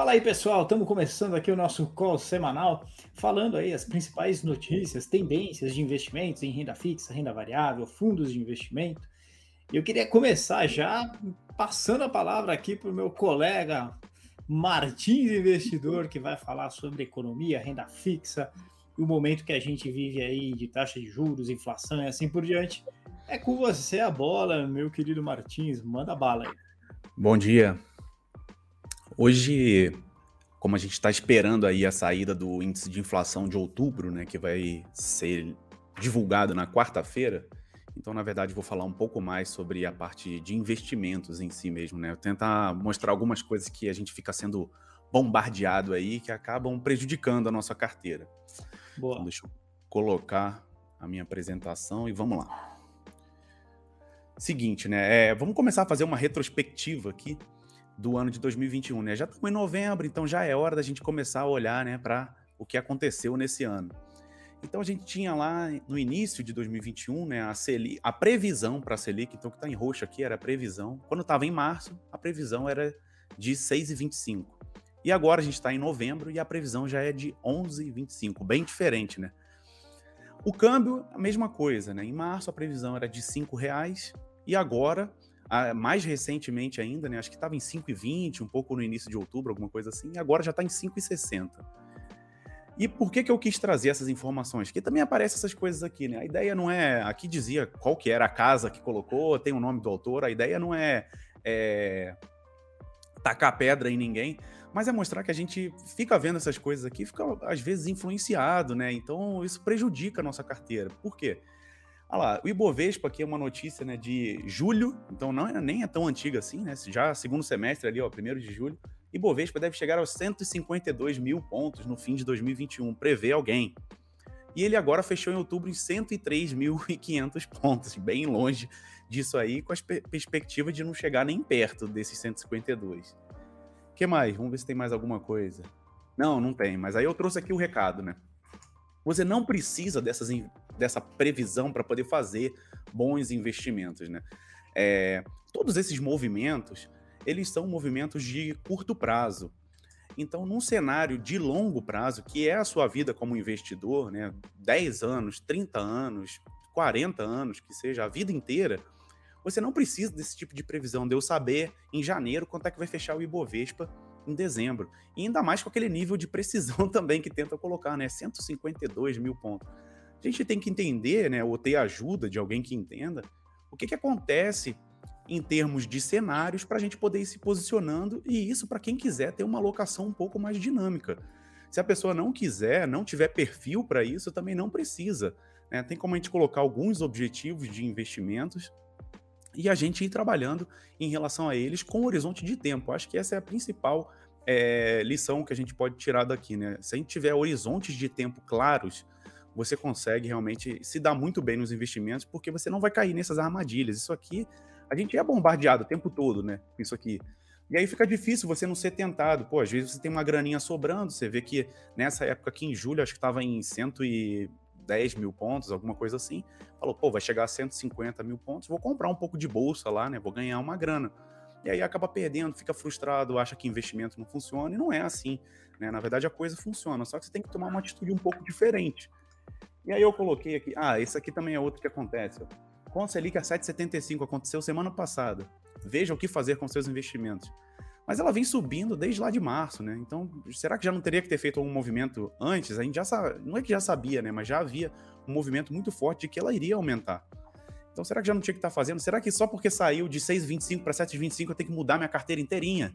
Fala aí, pessoal. Estamos começando aqui o nosso call semanal, falando aí as principais notícias, tendências de investimentos em renda fixa, renda variável, fundos de investimento. E eu queria começar já passando a palavra aqui para o meu colega Martins Investidor, que vai falar sobre economia, renda fixa e o momento que a gente vive aí de taxa de juros, inflação e assim por diante. É com você a bola, meu querido Martins. Manda bala aí. Bom dia. Hoje, como a gente está esperando aí a saída do índice de inflação de outubro, né, que vai ser divulgado na quarta-feira, então, na verdade, vou falar um pouco mais sobre a parte de investimentos em si mesmo, né? Eu tentar mostrar algumas coisas que a gente fica sendo bombardeado aí que acabam prejudicando a nossa carteira. Boa. Então, deixa eu colocar a minha apresentação e vamos lá. Seguinte, né? É, vamos começar a fazer uma retrospectiva aqui do ano de 2021, né? Já estamos em novembro, então já é hora da gente começar a olhar, né, para o que aconteceu nesse ano. Então a gente tinha lá no início de 2021, né, a, Selic, a previsão para a Selic, então que está em roxo aqui era a previsão. Quando estava em março, a previsão era de 6,25. E agora a gente está em novembro e a previsão já é de 11,25, bem diferente, né? O câmbio, a mesma coisa, né? Em março a previsão era de R$ reais e agora mais recentemente ainda, né, acho que estava em 5,20, um pouco no início de outubro, alguma coisa assim, e agora já está em 5,60. E por que, que eu quis trazer essas informações? Porque também aparecem essas coisas aqui, né? A ideia não é. Aqui dizia qual que era a casa que colocou, tem o nome do autor, a ideia não é, é tacar pedra em ninguém, mas é mostrar que a gente fica vendo essas coisas aqui, fica às vezes influenciado, né? Então isso prejudica a nossa carteira. Por quê? Olha lá, o Ibovespa aqui é uma notícia né, de julho, então não é, nem é tão antiga assim, né? Já segundo semestre ali, ó, primeiro de julho. Ibovespa deve chegar aos 152 mil pontos no fim de 2021, prevê alguém. E ele agora fechou em outubro em 103.500 pontos, bem longe disso aí, com a perspectiva de não chegar nem perto desses 152. O que mais? Vamos ver se tem mais alguma coisa. Não, não tem, mas aí eu trouxe aqui o recado, né? Você não precisa dessas, dessa previsão para poder fazer bons investimentos, né? É, todos esses movimentos, eles são movimentos de curto prazo. Então, num cenário de longo prazo, que é a sua vida como investidor, né, 10 anos, 30 anos, 40 anos, que seja a vida inteira, você não precisa desse tipo de previsão, de eu saber em janeiro quanto é que vai fechar o Ibovespa em dezembro. E ainda mais com aquele nível de precisão também que tenta colocar, né? 152 mil pontos. A gente tem que entender, né, ou ter ajuda de alguém que entenda, o que, que acontece em termos de cenários para a gente poder ir se posicionando, e isso para quem quiser ter uma alocação um pouco mais dinâmica. Se a pessoa não quiser, não tiver perfil para isso, também não precisa. Né? Tem como a gente colocar alguns objetivos de investimentos e a gente ir trabalhando em relação a eles com horizonte de tempo. Acho que essa é a principal é, lição que a gente pode tirar daqui, né? Se a gente tiver horizontes de tempo claros, você consegue realmente se dar muito bem nos investimentos, porque você não vai cair nessas armadilhas. Isso aqui, a gente é bombardeado o tempo todo, né? Isso aqui. E aí fica difícil você não ser tentado. Pô, às vezes você tem uma graninha sobrando, você vê que nessa época aqui em julho, acho que estava em cento e 10 mil pontos, alguma coisa assim. Falou, pô, vai chegar a 150 mil pontos, vou comprar um pouco de bolsa lá, né? Vou ganhar uma grana. E aí acaba perdendo, fica frustrado, acha que investimento não funciona, e não é assim. Né? Na verdade, a coisa funciona, só que você tem que tomar uma atitude um pouco diferente. E aí eu coloquei aqui, ah, esse aqui também é outro que acontece. Conta Selic a 7,75 aconteceu semana passada. Veja o que fazer com seus investimentos mas ela vem subindo desde lá de março, né? Então, será que já não teria que ter feito algum movimento antes? A gente já sabe, não é que já sabia, né? Mas já havia um movimento muito forte de que ela iria aumentar. Então, será que já não tinha que estar tá fazendo? Será que só porque saiu de 6,25 para 7,25 eu tenho que mudar minha carteira inteirinha?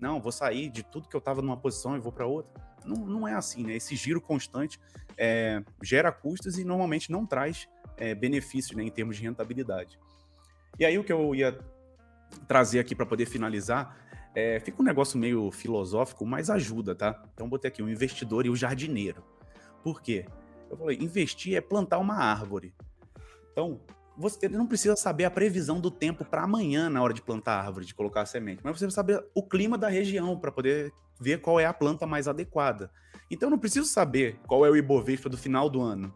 Não, vou sair de tudo que eu estava numa posição e vou para outra. Não, não é assim, né? Esse giro constante é, gera custos e normalmente não traz é, benefícios né, em termos de rentabilidade. E aí o que eu ia trazer aqui para poder finalizar é, fica um negócio meio filosófico, mas ajuda, tá? Então botei aqui o investidor e o jardineiro. Por quê? Eu falei, investir é plantar uma árvore. Então, você não precisa saber a previsão do tempo para amanhã na hora de plantar a árvore, de colocar a semente, mas você precisa saber o clima da região para poder ver qual é a planta mais adequada. Então, eu não preciso saber qual é o Ibovespa do final do ano,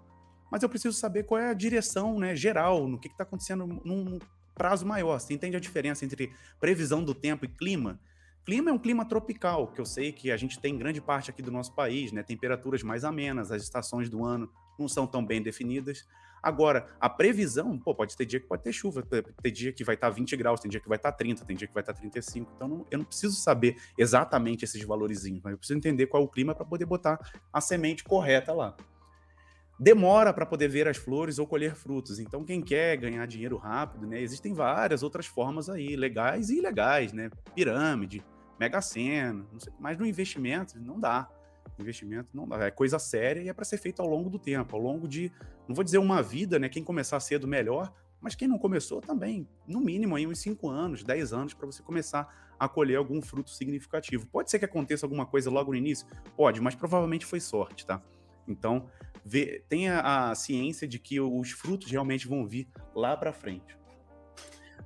mas eu preciso saber qual é a direção né, geral, no que está acontecendo num prazo maior. Você entende a diferença entre previsão do tempo e clima? Clima é um clima tropical, que eu sei que a gente tem grande parte aqui do nosso país, né? Temperaturas mais amenas, as estações do ano não são tão bem definidas. Agora, a previsão, pô, pode ter dia que pode ter chuva, tem dia que vai estar 20 graus, tem dia que vai estar 30, tem dia que vai estar 35. Então, não, eu não preciso saber exatamente esses valorizinhos, mas eu preciso entender qual é o clima para poder botar a semente correta lá. Demora para poder ver as flores ou colher frutos. Então, quem quer ganhar dinheiro rápido, né? Existem várias outras formas aí, legais e ilegais, né? Pirâmide, Mega Sena, mas no investimento não dá. Investimento não dá. É coisa séria e é para ser feito ao longo do tempo, ao longo de, não vou dizer uma vida, né? Quem começar cedo, melhor, mas quem não começou também, no mínimo aí uns 5 anos, 10 anos, para você começar a colher algum fruto significativo. Pode ser que aconteça alguma coisa logo no início? Pode, mas provavelmente foi sorte, tá? Então, vê, tenha a ciência de que os frutos realmente vão vir lá para frente.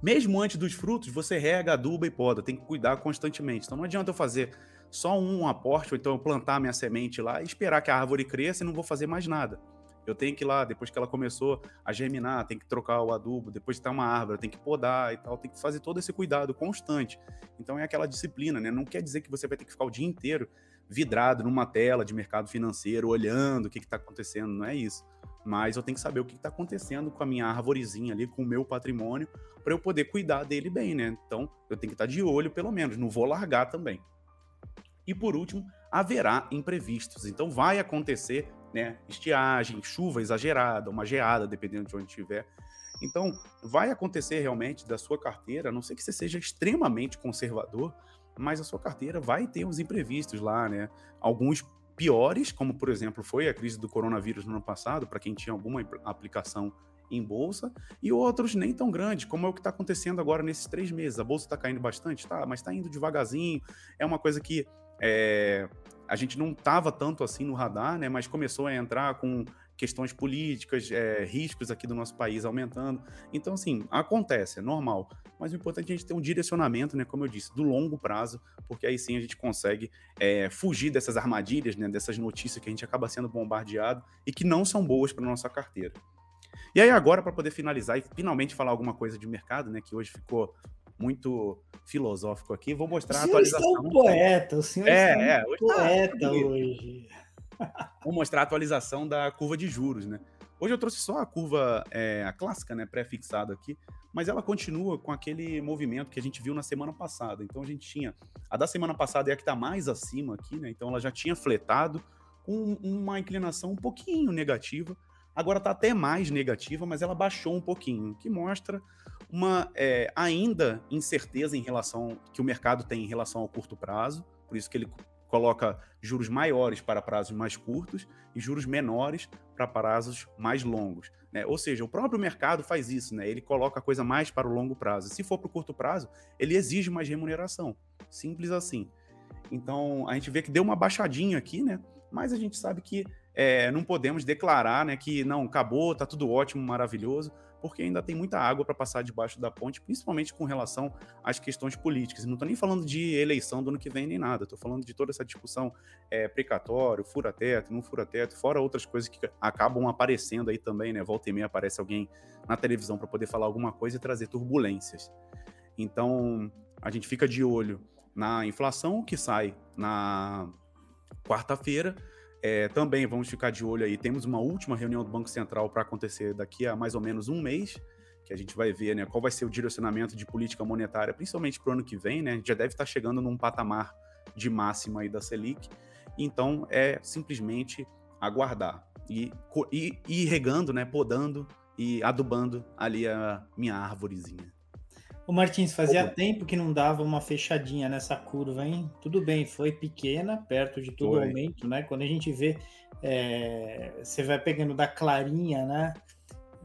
Mesmo antes dos frutos, você rega, aduba e poda, tem que cuidar constantemente. Então não adianta eu fazer só um aporte, ou então plantar minha semente lá e esperar que a árvore cresça e não vou fazer mais nada. Eu tenho que ir lá, depois que ela começou a germinar, tem que trocar o adubo, depois de estar uma árvore, tem que podar e tal, tem que fazer todo esse cuidado constante. Então é aquela disciplina, né? Não quer dizer que você vai ter que ficar o dia inteiro vidrado numa tela de mercado financeiro, olhando o que está acontecendo, não é isso. Mas eu tenho que saber o que está acontecendo com a minha árvorezinha ali, com o meu patrimônio, para eu poder cuidar dele bem, né? Então eu tenho que estar de olho, pelo menos, não vou largar também. E por último, haverá imprevistos. Então vai acontecer, né, estiagem, chuva exagerada, uma geada, dependendo de onde estiver. Então, vai acontecer realmente da sua carteira, a não ser que você seja extremamente conservador, mas a sua carteira vai ter uns imprevistos lá, né? Alguns piores, como por exemplo foi a crise do coronavírus no ano passado, para quem tinha alguma aplicação em bolsa, e outros nem tão grandes, como é o que está acontecendo agora nesses três meses. A bolsa está caindo bastante, tá, mas está indo devagarzinho. É uma coisa que é, a gente não estava tanto assim no radar, né? Mas começou a entrar com questões políticas, é, riscos aqui do nosso país aumentando. Então, assim, acontece, é normal. Mas o importante é a gente ter um direcionamento, né? Como eu disse, do longo prazo, porque aí sim a gente consegue é, fugir dessas armadilhas, né? Dessas notícias que a gente acaba sendo bombardeado e que não são boas para nossa carteira. E aí agora, para poder finalizar e finalmente falar alguma coisa de mercado, né? Que hoje ficou muito filosófico aqui. Vou mostrar a atualização. Senhor está um poeta, o senhor é, está é, hoje tá poeta tá hoje. Vou mostrar a atualização da curva de juros, né? Hoje eu trouxe só a curva, é, a clássica, né, pré-fixada aqui, mas ela continua com aquele movimento que a gente viu na semana passada. Então a gente tinha, a da semana passada é a que está mais acima aqui, né? Então ela já tinha fletado com uma inclinação um pouquinho negativa. Agora está até mais negativa, mas ela baixou um pouquinho, que mostra uma é, ainda incerteza em relação que o mercado tem em relação ao curto prazo, por isso que ele coloca juros maiores para prazos mais curtos e juros menores para prazos mais longos. Né? Ou seja, o próprio mercado faz isso, né? ele coloca a coisa mais para o longo prazo. Se for para o curto prazo, ele exige mais remuneração. Simples assim. Então, a gente vê que deu uma baixadinha aqui, né? mas a gente sabe que é, não podemos declarar né, que não, acabou, está tudo ótimo, maravilhoso, porque ainda tem muita água para passar debaixo da ponte, principalmente com relação às questões políticas. Não estou nem falando de eleição do ano que vem nem nada, estou falando de toda essa discussão é, precatório, fura-teto, não fura-teto, fora outras coisas que acabam aparecendo aí também, né? Volta e meia aparece alguém na televisão para poder falar alguma coisa e trazer turbulências. Então, a gente fica de olho na inflação que sai na quarta-feira, é, também vamos ficar de olho aí. Temos uma última reunião do Banco Central para acontecer daqui a mais ou menos um mês, que a gente vai ver né, qual vai ser o direcionamento de política monetária, principalmente para o ano que vem. Né? A gente já deve estar chegando num patamar de máxima aí da Selic. Então é simplesmente aguardar e, e, e ir regando, né, podando e adubando ali a minha árvorezinha. O Martins, fazia tempo que não dava uma fechadinha nessa curva, hein? Tudo bem, foi pequena, perto de todo o aumento, né? Quando a gente vê, é, você vai pegando da clarinha, né?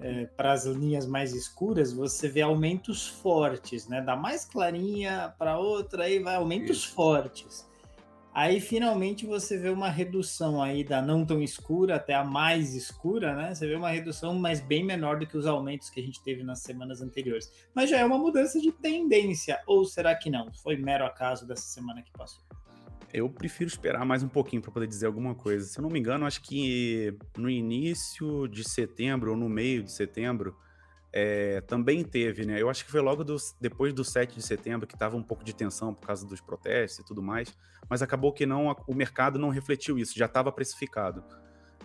É, para as linhas mais escuras, você vê aumentos fortes, né? Da mais clarinha para outra, aí vai aumentos Isso. fortes. Aí finalmente você vê uma redução aí da não tão escura até a mais escura, né? Você vê uma redução, mas bem menor do que os aumentos que a gente teve nas semanas anteriores. Mas já é uma mudança de tendência, ou será que não? Foi mero acaso dessa semana que passou? Eu prefiro esperar mais um pouquinho para poder dizer alguma coisa. Se eu não me engano, acho que no início de setembro ou no meio de setembro, é, também teve, né? Eu acho que foi logo depois do 7 de setembro que estava um pouco de tensão por causa dos protestos e tudo mais, mas acabou que não o mercado não refletiu isso, já estava precificado.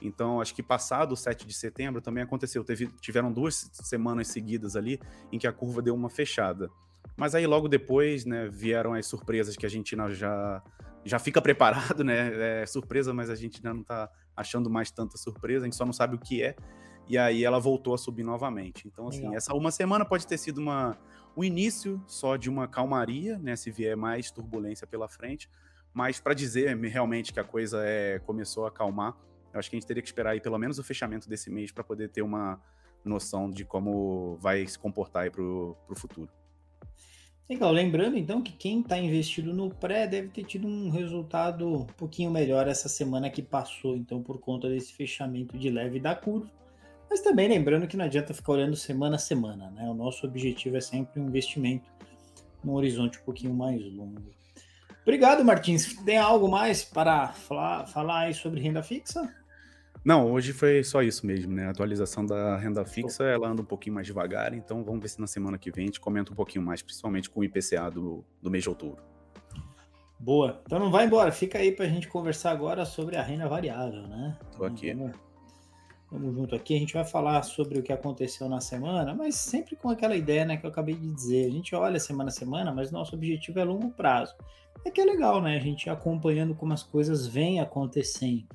Então, acho que passado o 7 de setembro também aconteceu. Teve, tiveram duas semanas seguidas ali em que a curva deu uma fechada. Mas aí logo depois, né, vieram as surpresas que a gente já, já fica preparado, né? É surpresa, mas a gente ainda não está achando mais tanta surpresa, a gente só não sabe o que é e aí ela voltou a subir novamente. Então, assim, Legal. essa uma semana pode ter sido uma, o início só de uma calmaria, né? Se vier mais turbulência pela frente, mas para dizer realmente que a coisa é, começou a acalmar, eu acho que a gente teria que esperar aí pelo menos o fechamento desse mês para poder ter uma noção de como vai se comportar aí para o futuro. Legal, lembrando então que quem está investido no pré deve ter tido um resultado um pouquinho melhor essa semana que passou, então por conta desse fechamento de leve da curva. Mas também lembrando que não adianta ficar olhando semana a semana, né? O nosso objetivo é sempre um investimento num horizonte um pouquinho mais longo. Obrigado, Martins. Tem algo mais para falar, falar aí sobre renda fixa? Não, hoje foi só isso mesmo, né? A atualização da renda fixa, ela anda um pouquinho mais devagar, então vamos ver se na semana que vem a gente comenta um pouquinho mais, principalmente com o IPCA do, do mês de outubro. Boa. Então não vai embora, fica aí para a gente conversar agora sobre a renda variável, né? Tô aqui. Vamos Vamos junto aqui, a gente vai falar sobre o que aconteceu na semana, mas sempre com aquela ideia né, que eu acabei de dizer. A gente olha semana a semana, mas nosso objetivo é longo prazo. É que é legal, né? A gente acompanhando como as coisas vêm acontecendo.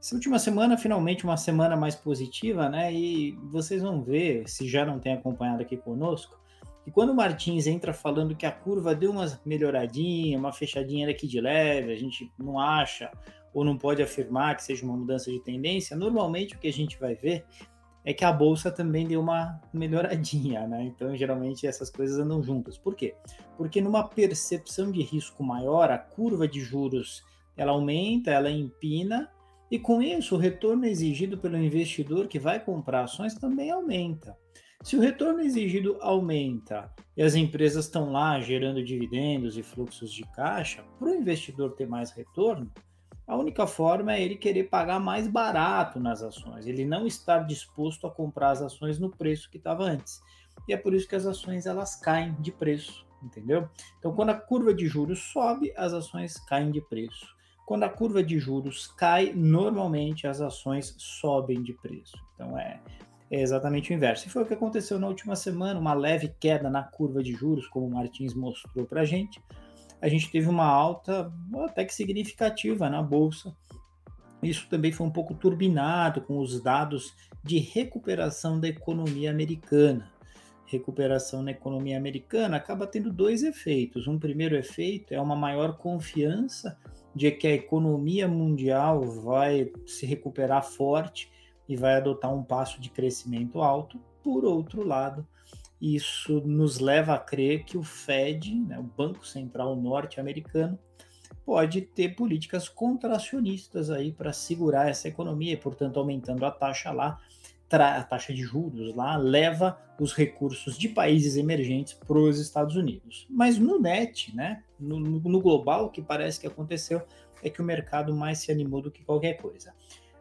Essa última semana, finalmente, uma semana mais positiva, né? E vocês vão ver, se já não tem acompanhado aqui conosco, que quando o Martins entra falando que a curva deu uma melhoradinha, uma fechadinha aqui de leve, a gente não acha ou não pode afirmar que seja uma mudança de tendência, normalmente o que a gente vai ver é que a bolsa também deu uma melhoradinha, né? Então, geralmente essas coisas andam juntas. Por quê? Porque numa percepção de risco maior, a curva de juros ela aumenta, ela empina, e com isso o retorno exigido pelo investidor que vai comprar ações também aumenta. Se o retorno exigido aumenta e as empresas estão lá gerando dividendos e fluxos de caixa, para o investidor ter mais retorno, a única forma é ele querer pagar mais barato nas ações, ele não estar disposto a comprar as ações no preço que estava antes. E é por isso que as ações elas caem de preço, entendeu? Então, quando a curva de juros sobe, as ações caem de preço. Quando a curva de juros cai, normalmente as ações sobem de preço. Então, é, é exatamente o inverso. E foi o que aconteceu na última semana, uma leve queda na curva de juros, como o Martins mostrou para a gente a gente teve uma alta até que significativa na bolsa. Isso também foi um pouco turbinado com os dados de recuperação da economia americana. Recuperação na economia americana acaba tendo dois efeitos. Um primeiro efeito é uma maior confiança de que a economia mundial vai se recuperar forte e vai adotar um passo de crescimento alto. Por outro lado, isso nos leva a crer que o Fed, né, o Banco Central Norte-Americano, pode ter políticas contracionistas aí para segurar essa economia, e, portanto, aumentando a taxa lá, a taxa de juros lá, leva os recursos de países emergentes para os Estados Unidos. Mas no net, né, no, no global, o que parece que aconteceu é que o mercado mais se animou do que qualquer coisa.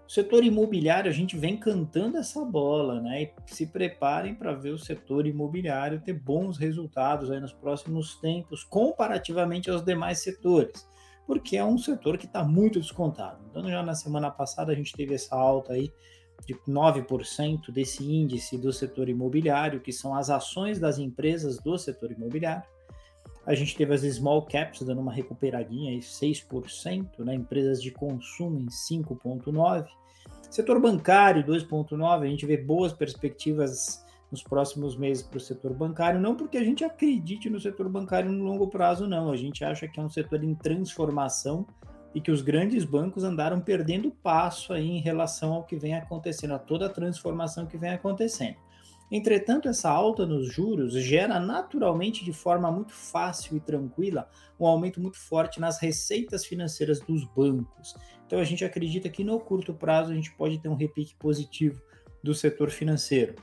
O setor imobiliário, a gente vem cantando essa bola, né? E se preparem para ver o setor imobiliário ter bons resultados aí nos próximos tempos, comparativamente aos demais setores, porque é um setor que está muito descontado. Então, já na semana passada, a gente teve essa alta aí de 9% desse índice do setor imobiliário, que são as ações das empresas do setor imobiliário. A gente teve as small caps dando uma recuperadinha aí 6%, né? empresas de consumo em 5,9%. Setor bancário 2,9%, a gente vê boas perspectivas nos próximos meses para o setor bancário, não porque a gente acredite no setor bancário no longo prazo, não. A gente acha que é um setor em transformação e que os grandes bancos andaram perdendo passo aí em relação ao que vem acontecendo, a toda a transformação que vem acontecendo. Entretanto, essa alta nos juros gera naturalmente, de forma muito fácil e tranquila, um aumento muito forte nas receitas financeiras dos bancos. Então, a gente acredita que no curto prazo a gente pode ter um repique positivo do setor financeiro.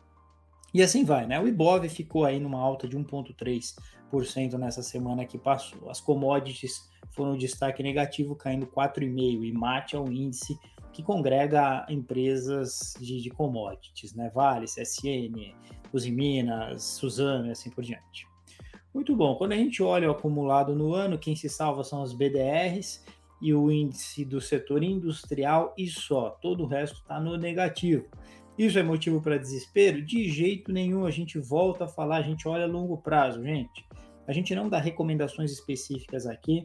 E assim vai, né? O Ibov ficou aí numa alta de 1,3% nessa semana que passou. As commodities foram um destaque negativo, caindo 4,5%, e mate é um índice que congrega empresas de, de commodities, né? Vale, CSN, Uzi Minas, Suzano e assim por diante. Muito bom. Quando a gente olha o acumulado no ano, quem se salva são as BDRs e o índice do setor industrial e só. Todo o resto está no negativo. Isso é motivo para desespero? De jeito nenhum. A gente volta a falar, a gente olha a longo prazo, gente. A gente não dá recomendações específicas aqui,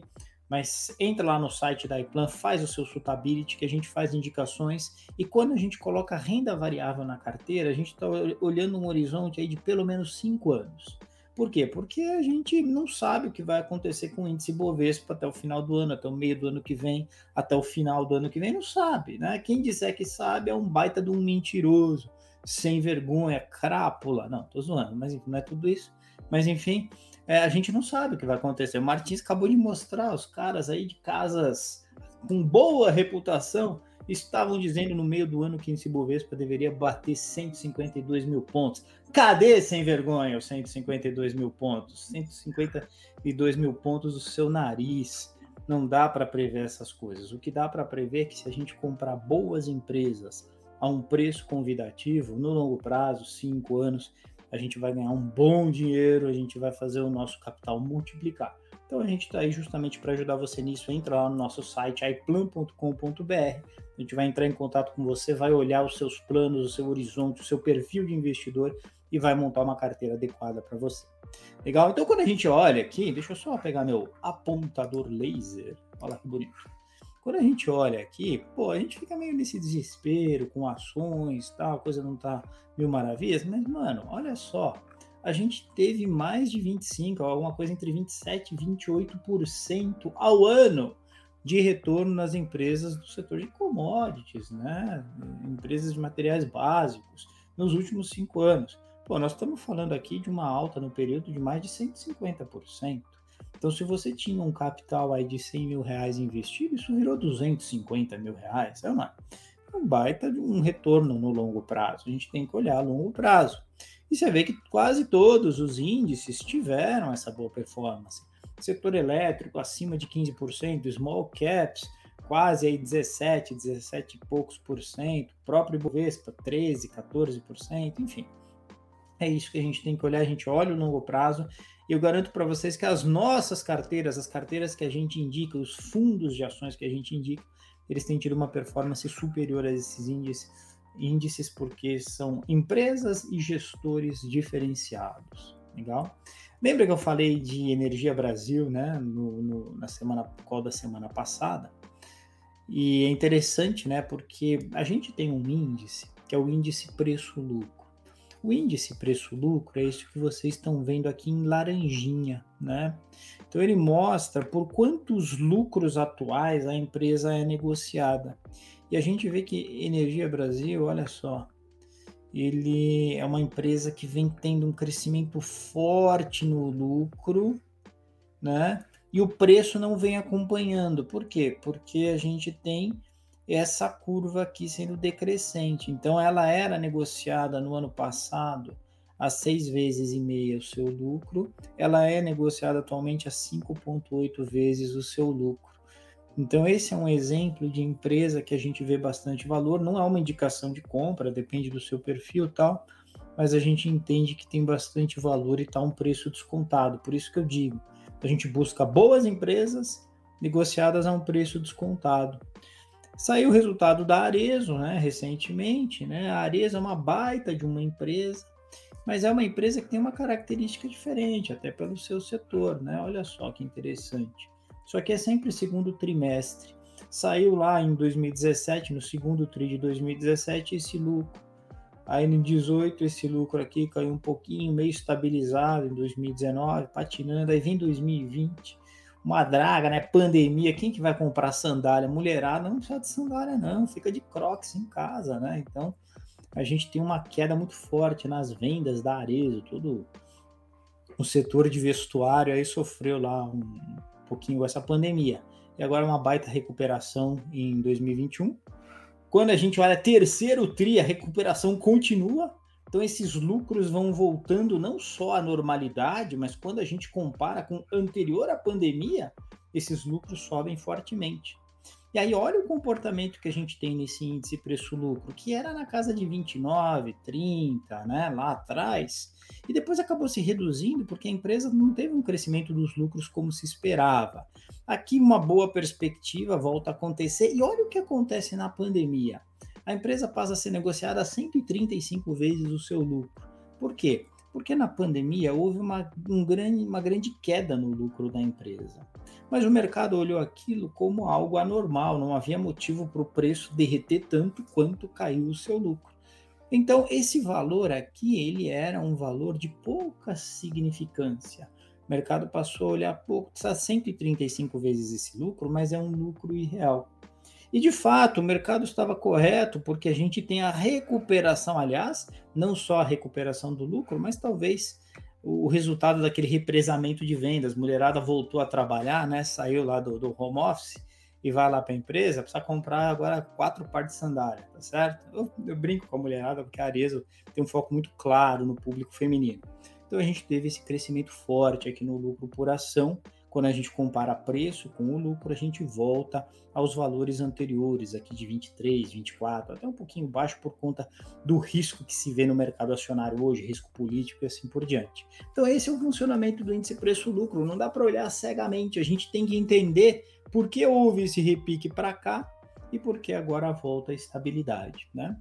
mas entra lá no site da iPlan, faz o seu suitability, que a gente faz indicações, e quando a gente coloca renda variável na carteira, a gente está olhando um horizonte aí de pelo menos cinco anos. Por quê? Porque a gente não sabe o que vai acontecer com o índice Bovespa até o final do ano, até o meio do ano que vem, até o final do ano que vem, não sabe, né? Quem disser que sabe é um baita de um mentiroso, sem vergonha, crápula. Não, tô zoando, mas enfim, não é tudo isso. Mas enfim, é, a gente não sabe o que vai acontecer. O Martins acabou de mostrar os caras aí de casas com boa reputação estavam dizendo no meio do ano que esse Bovespa deveria bater 152 mil pontos. Cadê sem vergonha os 152 mil pontos? 152 mil pontos do seu nariz. Não dá para prever essas coisas. O que dá para prever é que se a gente comprar boas empresas a um preço convidativo, no longo prazo, cinco anos, a gente vai ganhar um bom dinheiro, a gente vai fazer o nosso capital multiplicar. Então a gente está aí justamente para ajudar você nisso. Entra lá no nosso site iplan.com.br. A gente vai entrar em contato com você, vai olhar os seus planos, o seu horizonte, o seu perfil de investidor e vai montar uma carteira adequada para você. Legal? Então quando a gente olha aqui, deixa eu só pegar meu apontador laser. Olha que bonito. Quando a gente olha aqui, pô, a gente fica meio nesse desespero com ações, tal, coisa não tá mil maravilhas, mas, mano, olha só, a gente teve mais de 25, alguma coisa entre 27 e 28% ao ano de retorno nas empresas do setor de commodities, né? Empresas de materiais básicos nos últimos cinco anos. Pô, nós estamos falando aqui de uma alta no período de mais de 150%. Então, se você tinha um capital aí de 100 mil reais investido, isso virou 250 mil reais. É uma, um baita de um retorno no longo prazo. A gente tem que olhar a longo prazo. E você vê que quase todos os índices tiveram essa boa performance. Setor elétrico acima de 15%, small caps quase aí 17, 17 e poucos por cento, próprio Ibovespa 13, 14%, enfim. É isso que a gente tem que olhar, a gente olha o longo prazo eu garanto para vocês que as nossas carteiras, as carteiras que a gente indica, os fundos de ações que a gente indica, eles têm tido uma performance superior a esses índices, índices porque são empresas e gestores diferenciados. Legal? Lembra que eu falei de Energia Brasil, né, no, no, na semana qual da semana passada? E é interessante, né, porque a gente tem um índice que é o índice preço-lucro. O índice preço-lucro é isso que vocês estão vendo aqui em laranjinha, né? Então ele mostra por quantos lucros atuais a empresa é negociada. E a gente vê que Energia Brasil, olha só, ele é uma empresa que vem tendo um crescimento forte no lucro, né? E o preço não vem acompanhando. Por quê? Porque a gente tem essa curva aqui sendo decrescente. Então, ela era negociada no ano passado a seis vezes e meia o seu lucro, ela é negociada atualmente a 5,8 vezes o seu lucro. Então, esse é um exemplo de empresa que a gente vê bastante valor. Não é uma indicação de compra, depende do seu perfil tal, mas a gente entende que tem bastante valor e está um preço descontado. Por isso que eu digo, a gente busca boas empresas negociadas a um preço descontado. Saiu o resultado da Arezo, né, recentemente, né? A Arezo é uma baita de uma empresa, mas é uma empresa que tem uma característica diferente, até pelo seu setor, né? Olha só que interessante. Só que é sempre segundo trimestre. Saiu lá em 2017, no segundo tri de 2017, esse lucro. Aí no 18 esse lucro aqui caiu um pouquinho, meio estabilizado em 2019, patinando. Aí vem 2020, uma draga, né? Pandemia, quem que vai comprar sandália? Mulherada não precisa de sandália, não, fica de crocs em casa, né? Então a gente tem uma queda muito forte nas vendas da Arezo, todo o setor de vestuário aí sofreu lá um pouquinho essa pandemia. E agora uma baita recuperação em 2021. Quando a gente olha terceiro tri, a recuperação continua, então, esses lucros vão voltando não só à normalidade, mas quando a gente compara com anterior à pandemia, esses lucros sobem fortemente. E aí, olha o comportamento que a gente tem nesse índice preço-lucro, que era na casa de 29, 30, né, lá atrás, e depois acabou se reduzindo porque a empresa não teve um crescimento dos lucros como se esperava. Aqui, uma boa perspectiva volta a acontecer, e olha o que acontece na pandemia. A empresa passa a ser negociada 135 vezes o seu lucro. Por quê? Porque na pandemia houve uma, um grande, uma grande queda no lucro da empresa. Mas o mercado olhou aquilo como algo anormal, não havia motivo para o preço derreter tanto quanto caiu o seu lucro. Então, esse valor aqui, ele era um valor de pouca significância. O mercado passou a olhar pouco, está 135 vezes esse lucro, mas é um lucro irreal. E de fato, o mercado estava correto, porque a gente tem a recuperação, aliás, não só a recuperação do lucro, mas talvez o resultado daquele represamento de vendas. Mulherada voltou a trabalhar, né? Saiu lá do, do home office e vai lá para a empresa, precisa comprar agora quatro pares de sandália, tá certo? Eu, eu brinco com a mulherada, porque a Arezzo tem um foco muito claro no público feminino. Então a gente teve esse crescimento forte aqui no lucro por ação, quando a gente compara preço com o lucro, a gente volta aos valores anteriores, aqui de 23, 24, até um pouquinho baixo por conta do risco que se vê no mercado acionário hoje, risco político e assim por diante. Então, esse é o funcionamento do índice preço-lucro. Não dá para olhar cegamente, a gente tem que entender por que houve esse repique para cá e por que agora volta a estabilidade, né?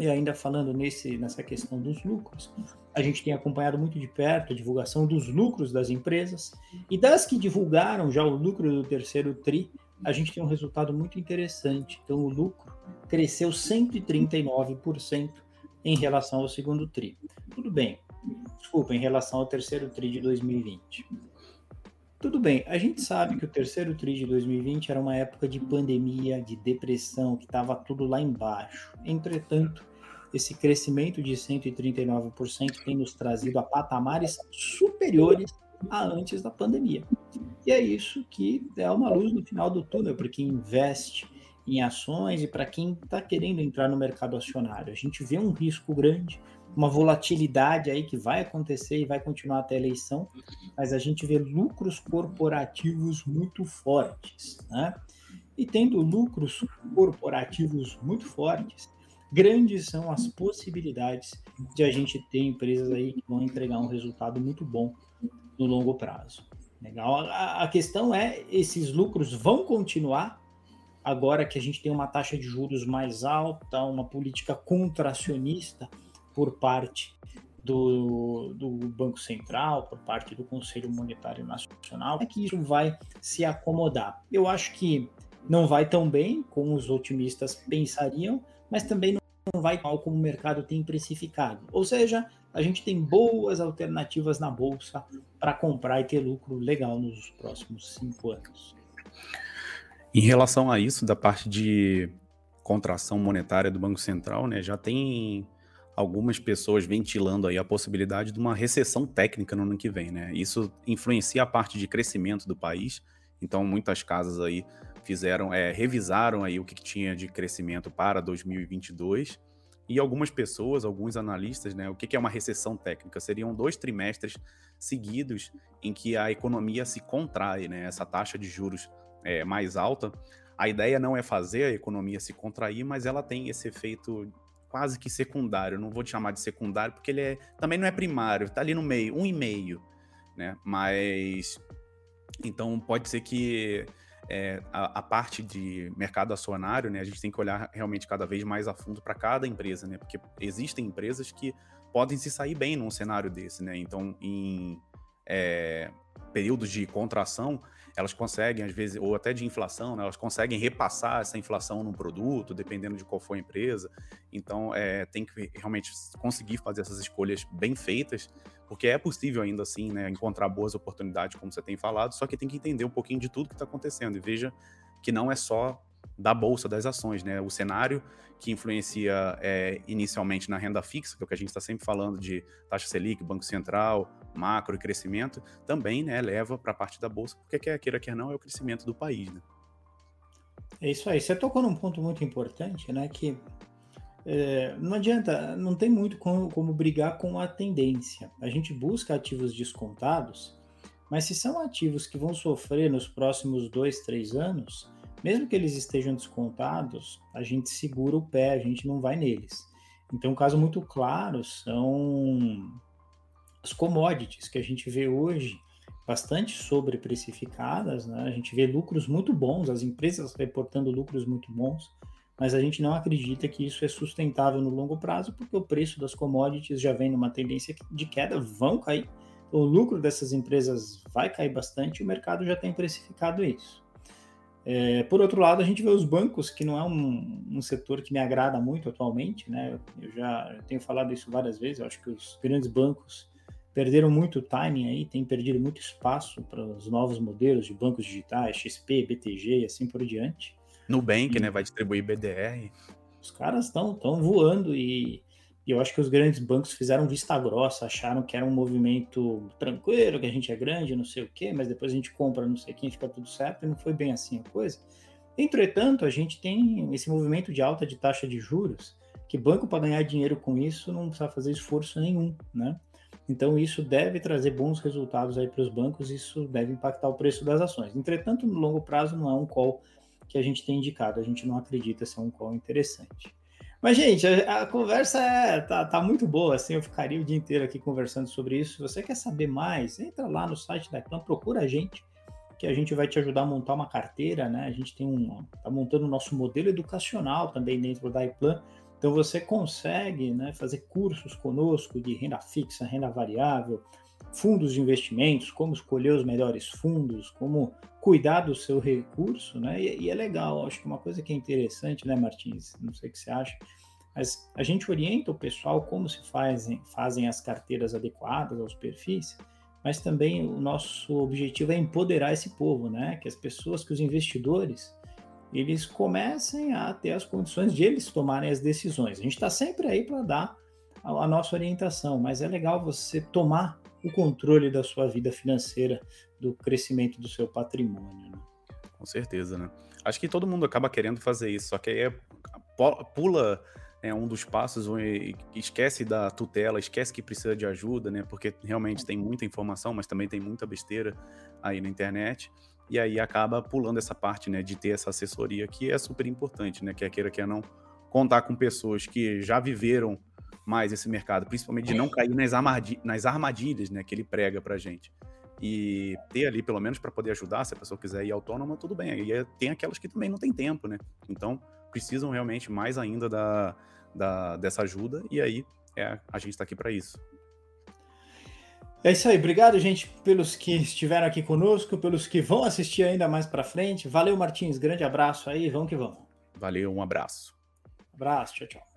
E ainda falando nesse, nessa questão dos lucros, a gente tem acompanhado muito de perto a divulgação dos lucros das empresas e das que divulgaram já o lucro do terceiro TRI, a gente tem um resultado muito interessante. Então, o lucro cresceu 139% em relação ao segundo TRI. Tudo bem, desculpa, em relação ao terceiro TRI de 2020. Tudo bem, a gente sabe que o terceiro TRI de 2020 era uma época de pandemia, de depressão, que estava tudo lá embaixo. Entretanto, esse crescimento de 139% tem nos trazido a patamares superiores a antes da pandemia. E é isso que é uma luz no final do túnel para quem investe em ações e para quem está querendo entrar no mercado acionário. A gente vê um risco grande, uma volatilidade aí que vai acontecer e vai continuar até a eleição, mas a gente vê lucros corporativos muito fortes, né? E tendo lucros corporativos muito fortes, grandes são as possibilidades de a gente ter empresas aí que vão entregar um resultado muito bom no longo prazo. Legal. A, a questão é: esses lucros vão continuar agora que a gente tem uma taxa de juros mais alta, uma política contracionista por parte do, do, Banco Central, por parte do Conselho Monetário Nacional, é que isso vai se acomodar. Eu acho que não vai tão bem como os otimistas pensariam, mas também não vai mal como o mercado tem precificado. Ou seja, a gente tem boas alternativas na bolsa para comprar e ter lucro legal nos próximos cinco anos. Em relação a isso, da parte de contração monetária do Banco Central, né, já tem algumas pessoas ventilando aí a possibilidade de uma recessão técnica no ano que vem, né? Isso influencia a parte de crescimento do país. Então, muitas casas aí fizeram, é, revisaram aí o que, tinha de crescimento para 2022 e algumas pessoas, alguns analistas, né, o que é uma recessão técnica? Seriam dois trimestres seguidos em que a economia se contrai, né, essa taxa de juros é, mais alta. A ideia não é fazer a economia se contrair, mas ela tem esse efeito quase que secundário. não vou te chamar de secundário porque ele é, também não é primário, está ali no meio, um e meio, né? Mas então pode ser que é, a, a, parte de mercado acionário, né, a gente tem que olhar realmente cada vez mais a fundo para cada empresa, né, porque existem empresas que podem se sair bem num cenário desse, né, então em é, períodos de contração, elas conseguem, às vezes, ou até de inflação, né, elas conseguem repassar essa inflação no produto, dependendo de qual for a empresa. Então, é, tem que realmente conseguir fazer essas escolhas bem feitas, porque é possível ainda assim né, encontrar boas oportunidades, como você tem falado, só que tem que entender um pouquinho de tudo que está acontecendo. E veja que não é só da bolsa das ações, né? O cenário que influencia é, inicialmente na renda fixa, que é o que a gente está sempre falando de taxa Selic, Banco Central, macro e crescimento, também né, leva para a parte da bolsa, porque quer queira, quer não, é o crescimento do país. Né? É isso aí. Você tocou num ponto muito importante, né? Que é, não adianta, não tem muito como, como brigar com a tendência. A gente busca ativos descontados, mas se são ativos que vão sofrer nos próximos dois, três anos, mesmo que eles estejam descontados, a gente segura o pé, a gente não vai neles. Então, um caso muito claro são as commodities que a gente vê hoje bastante sobreprecificadas, né? A gente vê lucros muito bons, as empresas reportando lucros muito bons, mas a gente não acredita que isso é sustentável no longo prazo, porque o preço das commodities já vem numa tendência de queda, vão cair. O lucro dessas empresas vai cair bastante, o mercado já tem precificado isso. É, por outro lado, a gente vê os bancos, que não é um, um setor que me agrada muito atualmente, né? Eu já eu tenho falado isso várias vezes, eu acho que os grandes bancos perderam muito timing aí, têm perdido muito espaço para os novos modelos de bancos digitais, XP, BTG e assim por diante. Nubank, e, né, vai distribuir BDR. Os caras estão tão voando e, e, eu acho que os grandes bancos fizeram vista grossa, acharam que era um movimento tranquilo, que a gente é grande, não sei o quê, mas depois a gente compra não sei quem, fica tudo certo, e não foi bem assim a coisa. Entretanto, a gente tem esse movimento de alta de taxa de juros, que banco para ganhar dinheiro com isso não precisa fazer esforço nenhum, né? Então, isso deve trazer bons resultados aí para os bancos, isso deve impactar o preço das ações. Entretanto, no longo prazo, não é um call que a gente tem indicado, a gente não acredita ser um call interessante. Mas, gente, a, a conversa é, tá, tá, muito boa, assim, eu ficaria o dia inteiro aqui conversando sobre isso. Se você quer saber mais, entra lá no site da Eclan, procura a gente, que a gente vai te ajudar a montar uma carteira, né? A gente tem um, tá montando o nosso modelo educacional também dentro da iPlan, então você consegue né, fazer cursos conosco de renda fixa, renda variável, fundos de investimentos, como escolher os melhores fundos, como cuidar do seu recurso, né? E, e, é legal, acho que uma coisa que é interessante, né, Martins? Não sei o que você acha, mas a gente orienta o pessoal como se fazem, fazem as carteiras adequadas aos perfis, mas também o nosso objetivo é empoderar esse povo, né? Que as pessoas, que os investidores eles comecem a ter as condições de eles tomarem as decisões. A gente está sempre aí para dar a, a, nossa orientação, mas é legal você tomar o controle da sua vida financeira, do crescimento do seu patrimônio. Né? Com certeza, né? Acho que todo mundo acaba querendo fazer isso, só que aí é, pula é, um dos passos esquece da tutela, esquece que precisa de ajuda, né? Porque realmente tem muita informação, mas também tem muita besteira aí na internet e aí acaba pulando essa parte, né, de ter essa assessoria que é super importante, né, quer queira, quer não, contar com pessoas que já viveram mais esse mercado, principalmente de não cair nas, armadilhas, nas armadilhas, né, que ele prega pra gente. E ter ali, pelo menos, para poder ajudar, se a pessoa quiser ir autônoma, tudo bem. E é, tem aquelas que também não tem tempo, né? Então, precisam realmente mais ainda da, da dessa ajuda, e aí é, a gente está aqui para isso. É isso aí, obrigado, gente, pelos que estiveram aqui conosco, pelos que vão assistir ainda mais para frente. Valeu, Martins, grande abraço aí, vamos que vamos. Valeu, um abraço. Abraço, tchau, tchau.